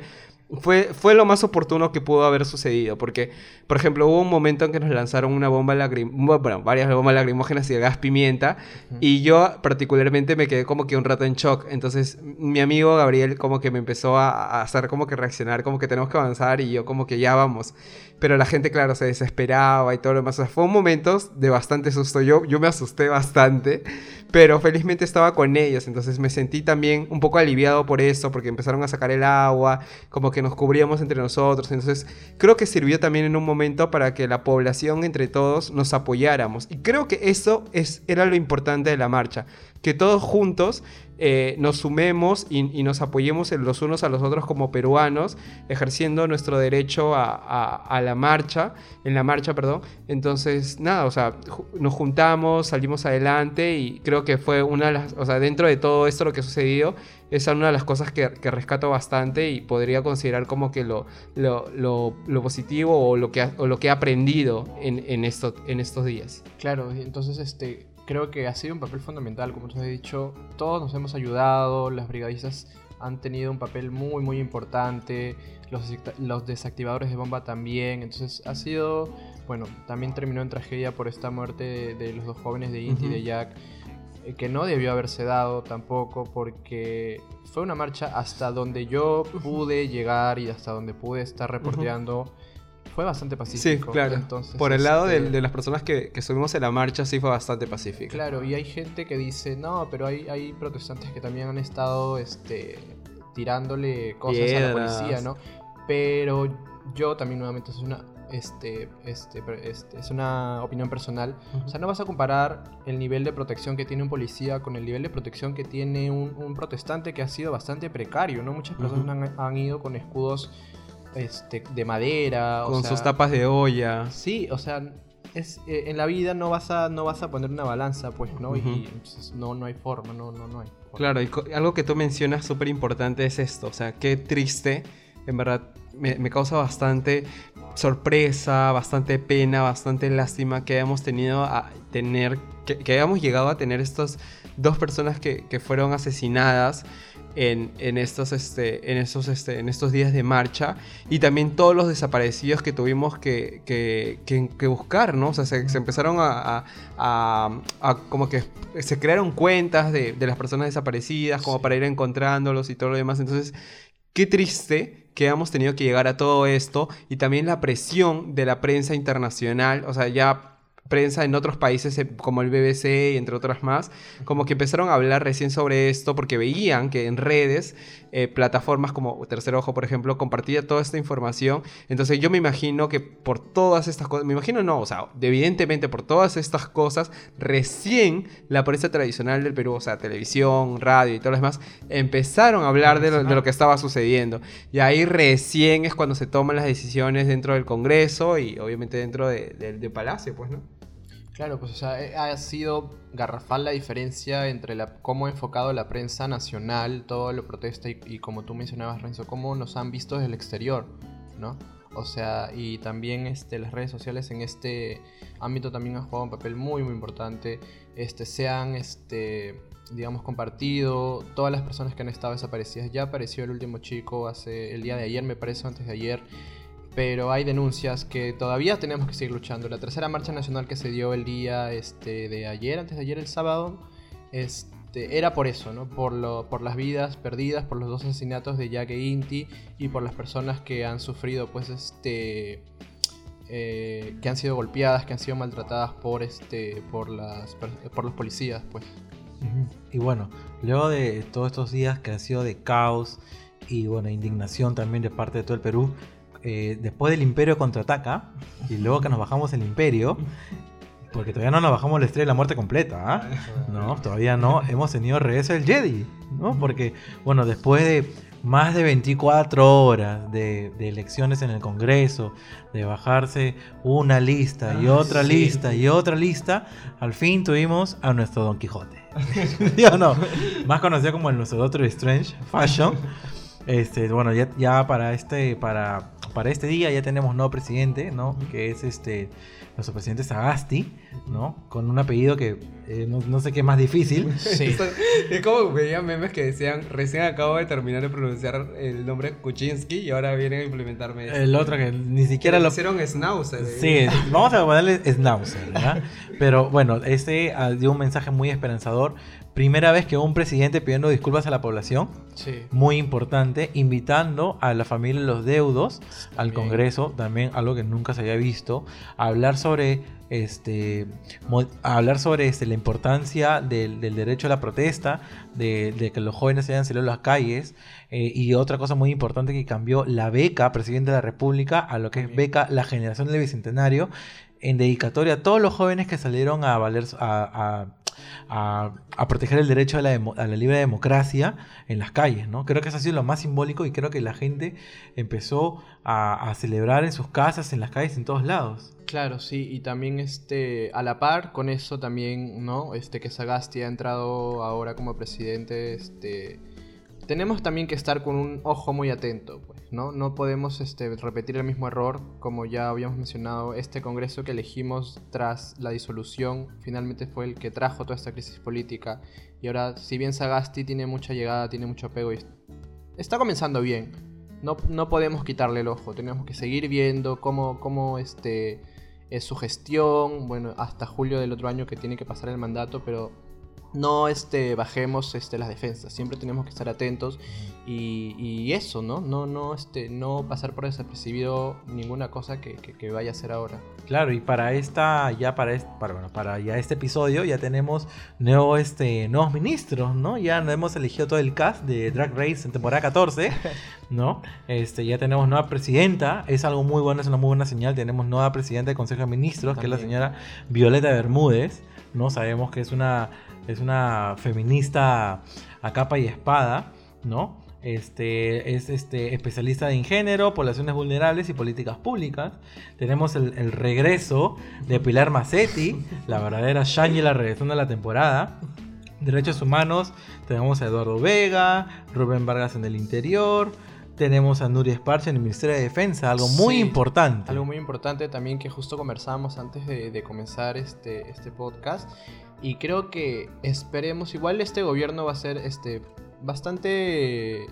fue, fue lo más oportuno que pudo haber sucedido. Porque, por ejemplo, hubo un momento en que nos lanzaron una bomba lacrimógena, bueno, varias bombas lacrimógenas y el gas pimienta. Y yo particularmente me quedé como que un rato en shock. Entonces mi amigo Gabriel como que me empezó a, a hacer como que reaccionar, como que tenemos que avanzar y yo como que ya vamos. Pero la gente, claro, se desesperaba y todo lo demás. O sea, fue momentos de bastante susto. Yo, yo me asusté bastante, pero felizmente estaba con ellos. Entonces me sentí también un poco aliviado por eso, porque empezaron a sacar el agua, como que nos cubríamos entre nosotros. Entonces creo que sirvió también en un momento para que la población, entre todos, nos apoyáramos. Y creo que eso es, era lo importante de la marcha. Que todos juntos eh, nos sumemos y, nos apoyemos los unos a los otros como peruanos, ejerciendo nuestro derecho a, la marcha, en la marcha, perdón. Entonces, nada, o sea, nos juntamos, salimos adelante y creo que fue una de las, o sea, dentro de todo esto lo que ha sucedido, esa es una de las cosas que, que rescato bastante y podría considerar como que lo, lo, positivo o lo que, lo que he aprendido en, en, en estos días. Claro, entonces este, creo que ha sido un papel fundamental, como tú has dicho, todos nos hemos ayudado, las brigadistas han tenido un papel muy muy importante, los, desactivadores de bomba también, entonces ha sido, bueno, también terminó en tragedia por esta muerte de, de los dos jóvenes de Inti y de. Jack, eh, que no debió haberse dado tampoco porque fue una marcha hasta donde yo pude llegar y hasta donde pude estar reporteando fue bastante Sí, pacífico. claro. Entonces, Por el lado de, este, de las personas que, que estuvimos en la marcha, sí fue bastante pacífico. Claro, y hay gente que dice, no, pero hay, hay protestantes que también han estado este, tirándole cosas a la policía, ¿no? Pero yo también nuevamente es una, este, este, este, es una opinión personal. O sea, no vas a comparar el nivel de protección que tiene un policía con el nivel de protección que tiene un, un protestante que ha sido bastante precario, ¿no? Muchas personas han, han ido con escudos este, de madera. o Con sea, sus tapas de olla. Sí, o sea, es, eh, en la vida no vas a no vas a poner una balanza, pues, ¿no? Ujú. Y entonces, no, no hay forma, no, no, no hay. forma. Claro, y algo que tú mencionas súper importante es esto. O sea, qué triste, en verdad, me, me causa bastante sorpresa, bastante pena, bastante lástima que hayamos tenido a tener, que, que hayamos llegado a tener estas dos personas que, que fueron asesinadas en, en estos, este, en, estos, este, en estos días de marcha y también todos los desaparecidos que tuvimos que, que, que- que buscar, ¿no? O sea, se, se empezaron a, a- a- a como que se crearon cuentas de, de las personas desaparecidas como Sí. para ir encontrándolos y todo lo demás. Entonces, qué triste que hemos tenido que llegar a todo esto y también la presión de la prensa internacional, o sea, ya prensa en otros países eh, como el BBC y entre otras más, como que empezaron a hablar recién sobre esto porque veían que en redes, eh, plataformas como Tercer Ojo, por ejemplo, compartía toda esta información. Entonces yo me imagino que por todas estas cosas, me imagino no, o sea, evidentemente por todas estas cosas, recién la prensa tradicional del Perú, o sea, televisión, radio y todo lo demás, empezaron a hablar de lo, que estaba sucediendo. Y ahí recién es cuando se toman las decisiones dentro del Congreso y obviamente dentro de- del de Palacio, pues, ¿no? Claro, pues o sea, eh, ha sido garrafal la diferencia entre la, cómo ha enfocado la prensa nacional todo lo protesta y, como tú mencionabas, Renzo, cómo nos han visto desde el exterior, ¿no? O sea, y también este, las redes sociales en este ámbito también han jugado un papel muy, muy importante. Este, se han, este, digamos, compartido todas las personas que han estado desaparecidas. Ya apareció el último chico hace el día de ayer, me parece, antes de ayer pero hay denuncias que todavía tenemos que seguir luchando. La tercera marcha nacional que se dio el día este, de ayer, antes de ayer, el sábado, este, era por eso, ¿no? Por, lo, por las vidas perdidas, por los dos asesinatos de Jack e Inti y por las personas que han sufrido, pues, este, eh, que han sido golpeadas, que han sido maltratadas por, este, por, las, por los policías, pues. Y bueno, luego de todos estos días que han sido de caos y bueno, indignación también de parte de todo el Perú, eh, después del Imperio contraataca y luego que nos bajamos el Imperio, porque todavía no nos bajamos la estrella de la muerte completa, ¿ah? No, todavía no, hemos tenido regreso del Jedi, ¿no? Porque, bueno, después de más de 24 horas de, de elecciones en el Congreso, de bajarse una lista y Ah, otra sí. lista y otra lista, al fin tuvimos a nuestro Don Quijote. (laughs) ¿Sí o no? Más conocido como el nuestro Doctor Strange Fashion. Este, bueno, ya, ya para este para, para este día ya tenemos nuevo presidente, ¿no? Que es este nuestro presidente Sagasti, ¿no? Con un apellido que eh, no, no sé qué es más difícil. (laughs) Sí. (laughs) Es como veía memes que decían, recién acabo de terminar de pronunciar el nombre Kuczynski y ahora vienen a implementarme esto. El otro que ni siquiera lo hicieron Schnauzer. eh. Sí, vamos a ponerle Schnauzer, ¿verdad? (laughs) Pero bueno, este ah, dio un mensaje muy esperanzador. Primera vez que un presidente pidiendo disculpas a la población, Sí. muy importante, invitando a la familia de los deudos al. Congreso, también algo que nunca se había visto, a hablar sobre este a hablar sobre este, la importancia del, del derecho a la protesta, de, de que los jóvenes se hayan salido a las calles, eh, y otra cosa muy importante que cambió la beca presidente de la República a lo que es beca la generación del bicentenario, en dedicatoria a todos los jóvenes que salieron a valer a, a- a- a proteger el derecho a la, demo- a la libre democracia en las calles, ¿no? Creo que eso ha sido lo más simbólico y creo que la gente empezó a celebrar en sus casas, en las calles, en todos lados. Claro, sí, y también este, a la par con eso también, ¿no? Este, que Sagasti ha entrado ahora como presidente, este, tenemos también que estar con un ojo muy atento, pues, ¿no? No podemos este, repetir el mismo error, como ya habíamos mencionado, este congreso que elegimos tras la disolución, finalmente fue el que trajo toda esta crisis política, y ahora, si bien Sagasti tiene mucha llegada, tiene mucho apego, y está comenzando bien, no, no podemos quitarle el ojo, tenemos que seguir viendo cómo, cómo este, es su gestión, bueno, hasta julio del otro año que tiene que pasar el mandato, pero no este, bajemos este, las defensas. Siempre tenemos que estar atentos y, y eso, ¿no? No, no, este, no pasar por desapercibido ninguna cosa que, que- que vaya a hacer ahora. Claro, y para esta, ya para este, para, bueno, para ya este episodio ya tenemos nuevo, este, nuevos ministros, ¿no? Ya hemos elegido todo el cast de Drag Race en temporada 14, (laughs) ¿no? Este, ya tenemos nueva presidenta, es algo muy bueno, es una muy buena señal. Tenemos nueva presidenta del Consejo de Ministros, que es la señora Violeta Bermúdez, ¿no? Sabemos que es una, es una feminista a capa y espada, ¿no? Este, es este, especialista en género, poblaciones vulnerables y políticas públicas. Tenemos el, el regreso de Pilar Macetti, la verdadera Shangela regresando a la temporada. Derechos humanos, tenemos a Eduardo Vega, Rubén Vargas en el interior, tenemos a Nuria Esparcha en el Ministerio de Defensa, algo muy importante. Algo muy importante también que justo conversábamos antes de, de comenzar este, este podcast. Y creo que esperemos, igual este gobierno va a ser este, bastante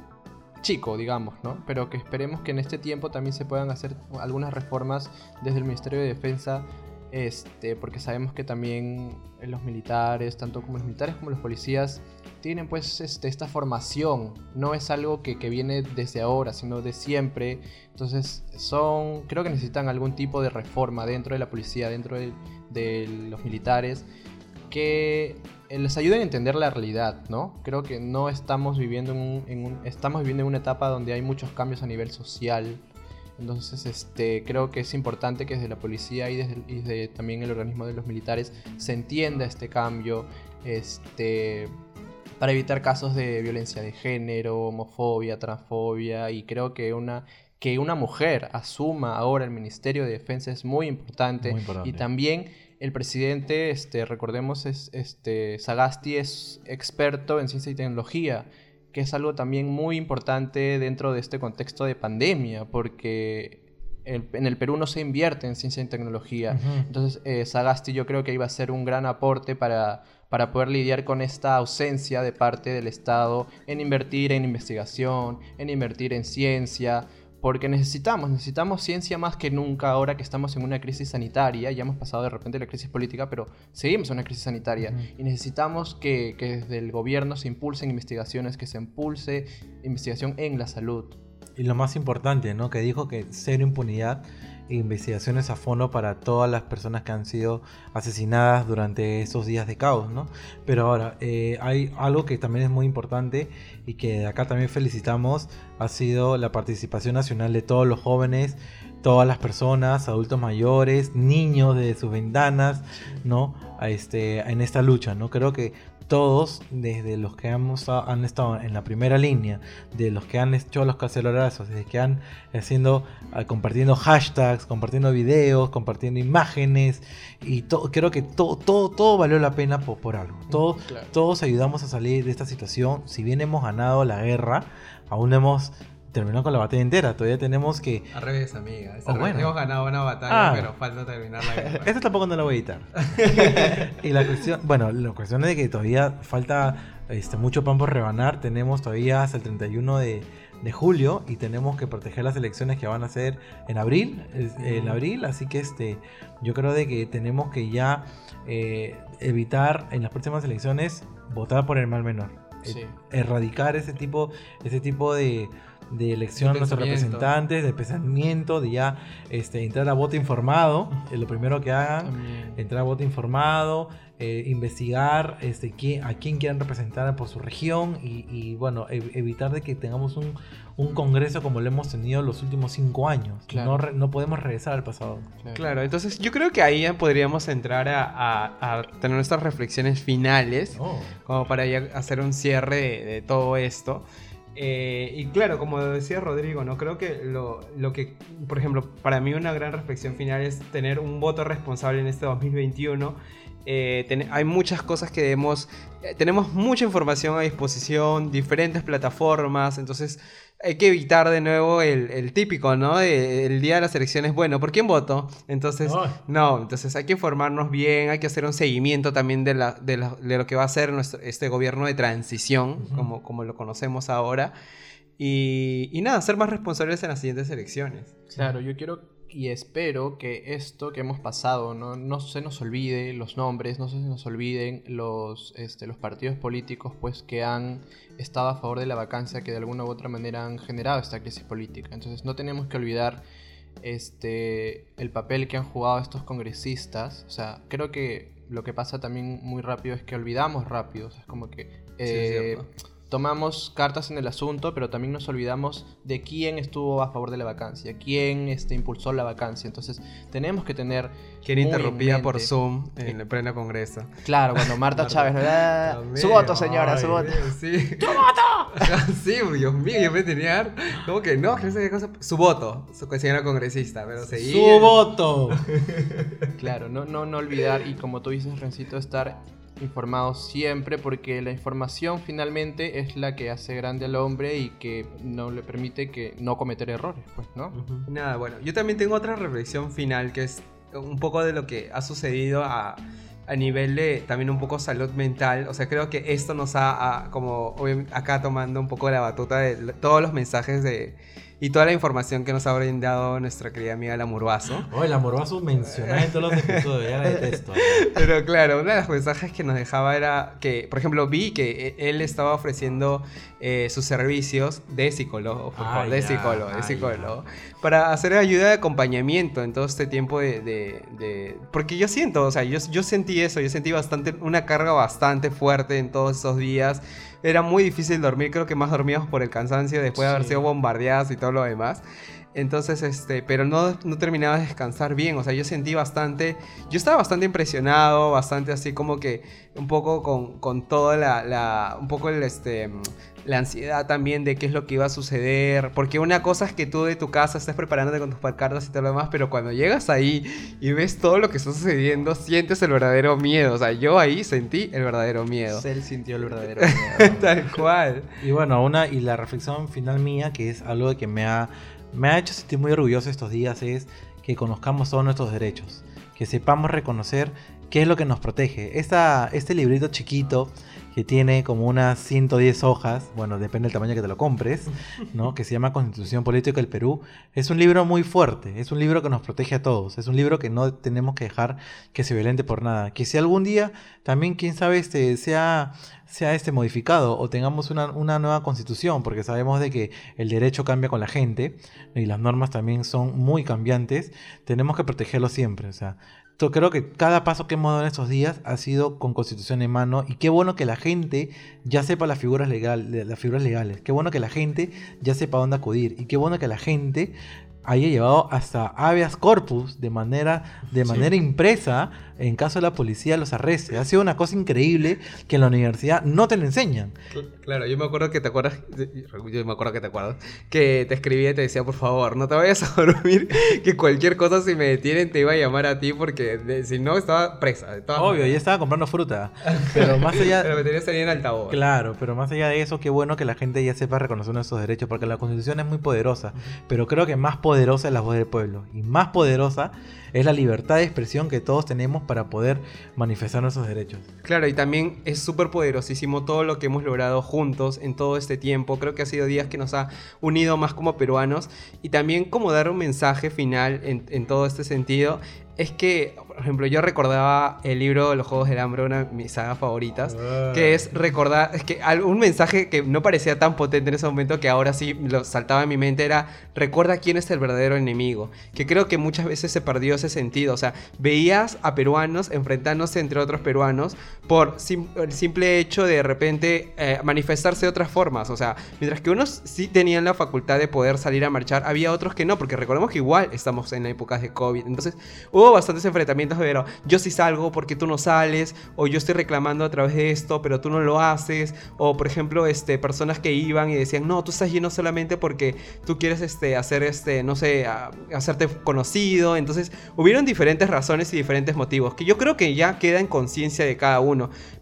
chico, digamos, ¿no? Pero que esperemos que en este tiempo también se puedan hacer algunas reformas desde el Ministerio de Defensa. Este, porque sabemos que también los militares, tanto como los militares como los policías, tienen pues este, esta formación. No es algo que, que viene desde ahora, sino de siempre. Entonces, son. Creo que necesitan algún tipo de reforma dentro de la policía, dentro de, de los militares, que eh, les ayuden a entender la realidad, ¿no? Creo que no estamos viviendo en un, en un- estamos viviendo en una etapa donde hay muchos cambios a nivel social. Entonces, este, creo que es importante que desde la policía y desde, y desde también el organismo de los militares se entienda este cambio, este, para evitar casos de violencia de género, homofobia, transfobia y creo que una que una mujer asuma ahora el Ministerio de Defensa es muy importante, Muy importante. y también el presidente, este, recordemos, es, este, Sagasti es experto en ciencia y tecnología, que es algo también muy importante dentro de este contexto de pandemia, porque el- en el Perú no se invierte en ciencia y tecnología. Entonces, eh, Sagasti yo creo que iba a ser un gran aporte para, para poder lidiar con esta ausencia de parte del Estado en invertir en investigación, en invertir en ciencia, porque necesitamos, necesitamos ciencia más que nunca ahora que estamos en una crisis sanitaria, ya hemos pasado de repente la crisis política, pero seguimos en una crisis sanitaria y necesitamos que, que desde el gobierno se impulsen investigaciones, que se impulse investigación en la salud. Y lo más importante, ¿no? Que dijo que cero impunidad investigaciones a fondo para todas las personas que han sido asesinadas durante esos días de caos, ¿no? Pero ahora, eh, hay algo que también es muy importante y que acá también felicitamos, ha sido la participación nacional de todos los jóvenes, todas las personas, adultos mayores, niños de sus ventanas, ¿no? Este, en esta lucha, ¿no? Creo que todos, desde los que hemos, han estado en la primera línea, de los que han hecho los cacerolazos, desde que han haciendo, ah, compartiendo hashtags, compartiendo videos, compartiendo imágenes, y to- creo que todo, todo, todo valió la pena por, por algo. Todo, Claro. Todos ayudamos a salir de esta situación. Si bien hemos ganado la guerra, aún no hemos terminado con la batalla entera. Todavía tenemos que... Al revés, amiga. Oh, al revés. bueno. Hemos ganado una batalla, Ah. pero falta terminar la guerra. (laughs) Esto tampoco no lo voy a editar. (laughs) y la cuestión, bueno, la cuestión es de que todavía falta este, mucho pan por rebanar. Tenemos todavía hasta el 31 de, de julio y tenemos que proteger las elecciones que van a ser en abril. En abril, así que este, yo creo de que tenemos que ya eh, evitar en las próximas elecciones votar por el mal menor. Eh, Sí. erradicar ese tipo, ese tipo de, de elección De a nuestros representantes, de pensamiento, de ya este, entrar a voto informado, es lo primero que hagan, También. entrar a voto informado, eh, investigar este, quién- a quién quieren representar por su región y, y, bueno, ev- evitar de que tengamos un, un congreso como lo hemos tenido los últimos cinco años. Claro. No, re- no podemos regresar al pasado. Claro, entonces yo creo que ahí ya podríamos entrar a, a- a tener nuestras reflexiones finales, como para ya hacer un cierre de, de todo esto. Eh, y claro, como decía Rodrigo, no creo que lo, lo que, por ejemplo, para mí una gran reflexión final es tener un voto responsable en este 2021. Eh, ten- hay muchas cosas que debemos, eh, tenemos mucha información a disposición, diferentes plataformas, entonces hay que evitar de nuevo el, el típico, ¿no? De- el día de las elecciones, bueno, ¿por quién voto? Entonces, no, entonces hay que informarnos bien, hay que hacer un seguimiento también de, la- de, la- de lo que va a ser nuestro, este gobierno de transición, como, como lo conocemos ahora. Y, y nada, ser más responsables en las siguientes elecciones. Claro, yo quiero y espero que esto que hemos pasado no, no se nos olvide los nombres, no se nos olviden los, este, los partidos políticos pues, que han estado a favor de la vacancia, que de alguna u otra manera han generado esta crisis política. Entonces no tenemos que olvidar este, el papel que han jugado estos congresistas. O sea, creo que lo que pasa también muy rápido es que olvidamos rápido. O sea, es como que... eh, cierto. Tomamos cartas en el asunto, pero también nos olvidamos de quién estuvo a favor de la vacancia, quién este, impulsó la vacancia. Entonces, tenemos que tener. Quien interrumpía por Zoom en el pleno congreso. Claro, cuando Marta Chávez. Dios su voto, señora, su voto. Sí. ¡Su voto! (laughs) sí, Dios mío, yo me tenía. ¿Cómo que no? Su voto, su señora congresista, pero seguía. ¡Su voto! (laughs) Claro, no, no, no olvidar y como tú dices, Rencito, estar informados siempre porque la información finalmente es la que hace grande al hombre y que no le permite que no cometer errores, pues, ¿no? Nada, bueno, yo también tengo otra reflexión final que es un poco de lo que ha sucedido a, a nivel de también un poco salud mental. O sea, creo que esto nos ha, ha- como acá tomando un poco la batuta de todos los mensajes de y toda la información que nos ha brindado nuestra querida amiga la Murbazo. (gasps) Oh, el amoroso mencionada en todos los episodios, ya la detesto. (laughs) Pero claro, uno de los mensajes que nos dejaba era que, por ejemplo, vi que e- él estaba ofreciendo eh, sus servicios de psicólogo, por Ah, favor, de psicólogo, de ah, psicólogo, para hacer ayuda de acompañamiento en todo este tiempo de, de- de- Porque yo siento, o sea, yo, yo sentí eso, yo sentí bastante, una carga bastante fuerte en todos esos días. Era muy difícil dormir, creo que más dormíamos por el cansancio después de haber sido bombardeados y todo lo demás. Entonces, este, pero no, no terminaba de descansar bien, o sea, yo sentí bastante, yo estaba bastante impresionado, bastante así como que un poco con, con toda la, la- un poco el, este, la ansiedad también de qué es lo que iba a suceder, porque una cosa es que tú de tu casa estés preparándote con tus cartas y todo lo demás, pero cuando llegas ahí y ves todo lo que está sucediendo, sientes el verdadero miedo, o sea, yo ahí sentí el verdadero miedo. Él sintió el (laughs) verdadero miedo. Tal cual. Y bueno, una y la reflexión final mía, que es algo que me ha, me ha hecho sentir muy orgulloso estos días, es que conozcamos todos nuestros derechos, que sepamos reconocer qué es lo que nos protege. Esta, este librito chiquito que tiene como unas 110 hojas, bueno, depende del tamaño que te lo compres, ¿no? que se llama Constitución Política del Perú, es un libro muy fuerte, es un libro que nos protege a todos, es un libro que no tenemos que dejar que se violente por nada, que si algún día también, quién sabe, este, sea, sea este modificado o tengamos una, una nueva constitución, porque sabemos de que el derecho cambia con la gente y las normas también son muy cambiantes, tenemos que protegerlo siempre, o sea, yo creo que cada paso que hemos dado en estos días ha sido con constitución en mano y qué bueno que la gente ya sepa las figuras, legal, las figuras legales, qué bueno que la gente ya sepa dónde acudir y qué bueno que la gente haya llevado hasta habeas corpus de manera, de manera impresa en caso de la policía los arreste. Ha sido una cosa increíble que en la universidad no te lo enseñan. Claro, yo me acuerdo que te acuerdas, yo me acuerdo que te acuerdas, que te escribía y te decía, por favor, no te vayas a (laughs) dormir, que cualquier cosa si me detienen te iba a llamar a ti porque de- si no estaba presa. Obvio, maneras. estaba comprando fruta. Pero más allá... (laughs) Pero me tenías ahí en altavoz. Claro, pero más allá de eso, qué bueno que la gente ya sepa reconocer nuestros derechos, porque la constitución es muy poderosa, pero creo que más poderosa es la voz del pueblo, y más poderosa es la libertad de expresión que todos tenemos para poder manifestar nuestros derechos. Claro, y también es súper poderosísimo todo lo que hemos logrado juntos en todo este tiempo. Creo que ha sido días que nos ha unido más como peruanos y también como dar un mensaje final en, en todo este sentido. Es que, por ejemplo, yo recordaba el libro Los Juegos del Hambre, una de mis sagas favoritas, que es recordar, es que un mensaje que no parecía tan potente en ese momento que ahora sí lo saltaba en mi mente era, recuerda quién es el verdadero enemigo, que creo que muchas veces se perdió ese sentido, o sea, veías a peruanos enfrentándose entre otros peruanos por el simple hecho de de repente eh, manifestarse de otras formas, o sea, mientras que unos sí tenían la facultad de poder salir a marchar, había otros que no, porque recordemos que igual estamos en épocas de COVID, entonces hubo bastantes enfrentamientos pero yo sí salgo porque tú no sales, o yo estoy reclamando a través de esto, pero tú no lo haces, o por ejemplo, este, personas que iban y decían, no, tú estás lleno solamente porque tú quieres este, hacer, este, no sé, hacerte conocido, entonces hubieron diferentes razones y diferentes motivos, que yo creo que ya queda en conciencia de cada uno,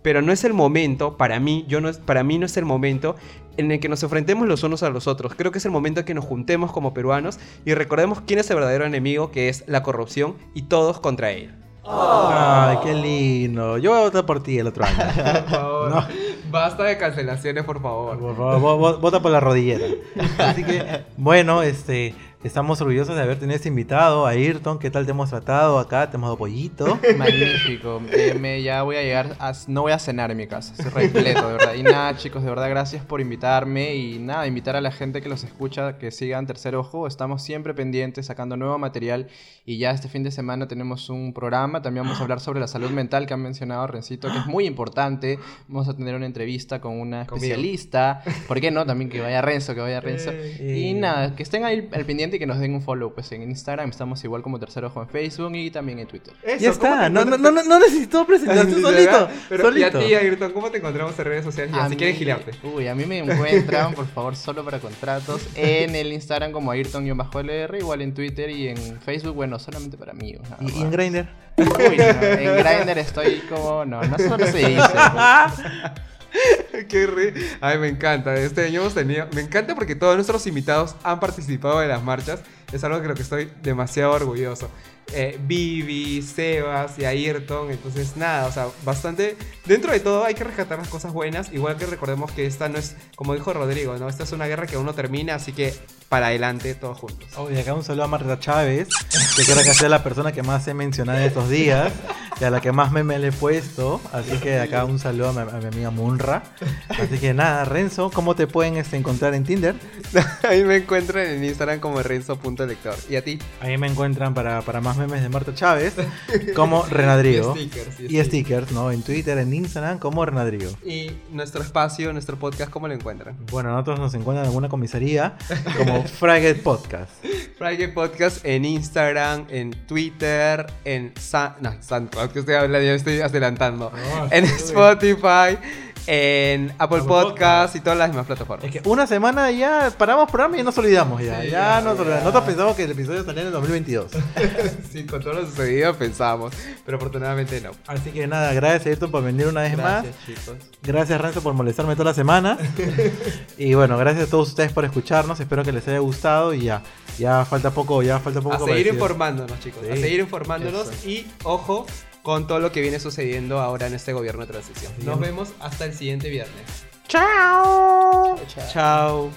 pero no es el momento, para mí, yo no es, para mí no es el momento en el que nos enfrentemos los unos a los otros. Creo que es el momento en que nos juntemos como peruanos y recordemos quién es el verdadero enemigo, que es la corrupción, y todos contra él. Ay, qué lindo. Yo voy a votar por ti el otro año. (laughs) Por favor. Basta de cancelaciones, por favor. Por favor, vo- vo- vota por la rodillera. Así que, bueno, este, Estamos orgullosos de haber tenido este invitado, Ayrton. ¿Qué tal te hemos tratado acá? Te hemos dado pollito. (laughs) Magnífico. Eh, me- ya voy a llegar, a- no voy a cenar en mi casa, estoy repleto, de verdad. Y nada, chicos, de verdad, gracias por invitarme y nada, invitar a la gente que los escucha que sigan Tercer Ojo. Estamos siempre pendientes, sacando nuevo material y ya este fin de semana tenemos un programa. También vamos a hablar sobre la salud mental que han mencionado Rencito, que es muy importante. Vamos a tener una entrevista con una Conmigo. especialista. ¿Por qué no? También que vaya Renzo, que vaya Renzo. (laughs) Eh. Y nada, que estén ahí al pendiente y que nos den un follow. Pues en Instagram estamos igual como Tercer Ojo en Facebook y también en Twitter. Eso, ya ¿cómo está, te no, no, encuentras- no, no necesito presentación (laughs) solito. Pero solito. y a ti, Ayrton, ¿cómo te encontramos en redes sociales? Ya, si quieres mí- giliarte. Uy, a mí me encuentran, por favor, solo para contratos, en el Instagram como Ayrton-LR, igual en Twitter y en Facebook, bueno, solamente para amigos. nada ¿Y, y en. Grindr? Uy, no, en Grindr estoy como, no, no solo se dice. pues. (laughs) (laughs) Qué re... Ay, me encanta. Este año hemos tenido... Me encanta porque todos nuestros invitados han participado de las marchas. Es algo de lo que estoy demasiado orgulloso. Eh, Vivi, Sebas y Ayrton. Entonces, nada, o sea, bastante... Dentro de todo hay que rescatar las cosas buenas. Igual que recordemos que esta no es, como dijo Rodrigo, ¿no? Esta es una guerra que aún no termina, así que para adelante todos juntos. Oye, acá un saludo a Marta Chávez, que creo que sido la persona que más he mencionado en estos días y a la que más meme le he puesto. Así que acá un saludo a mi, a mi amiga Munra. Así que nada, Renzo, ¿cómo te pueden este, encontrar en Tinder? (laughs) Ahí me encuentran en Instagram como renzo.lector. ¿Y a ti? Ahí me encuentran para, para más memes de Marta Chávez como Renadrigo. (laughs) Y stickers, y Y stickers. ¿no? En Twitter, en Instagram como Renadrigo. Y nuestro espacio, nuestro podcast, ¿cómo lo encuentran? Bueno, nosotros nos encuentran en alguna comisaría como (laughs) Fraggle Podcast. Friday Podcast en Instagram, en Twitter, en San... No, SoundCloud, que estoy hablando, me estoy adelantando. en Spotify, en Apple, Apple Podcast y todas las demás plataformas. Es que una semana ya paramos programa y nos olvidamos ya. Sí, ya, ya, nos olvidamos. Nosotros pensamos que el episodio salía en el 2022. sí, con todo lo sucedido pensamos, pero afortunadamente no. Así que nada, gracias Ayrton por venir una vez más. chicos. Gracias Renzo por molestarme toda la semana. (laughs) y bueno, gracias a todos ustedes por escucharnos. Espero que les haya gustado y ya. Ya falta poco, ya falta poco. A seguir informándonos, chicos. A seguir informándonos Eso. y ojo con todo lo que viene sucediendo ahora en este gobierno de transición. Nos vemos hasta el siguiente viernes. ¡Chao! Chao.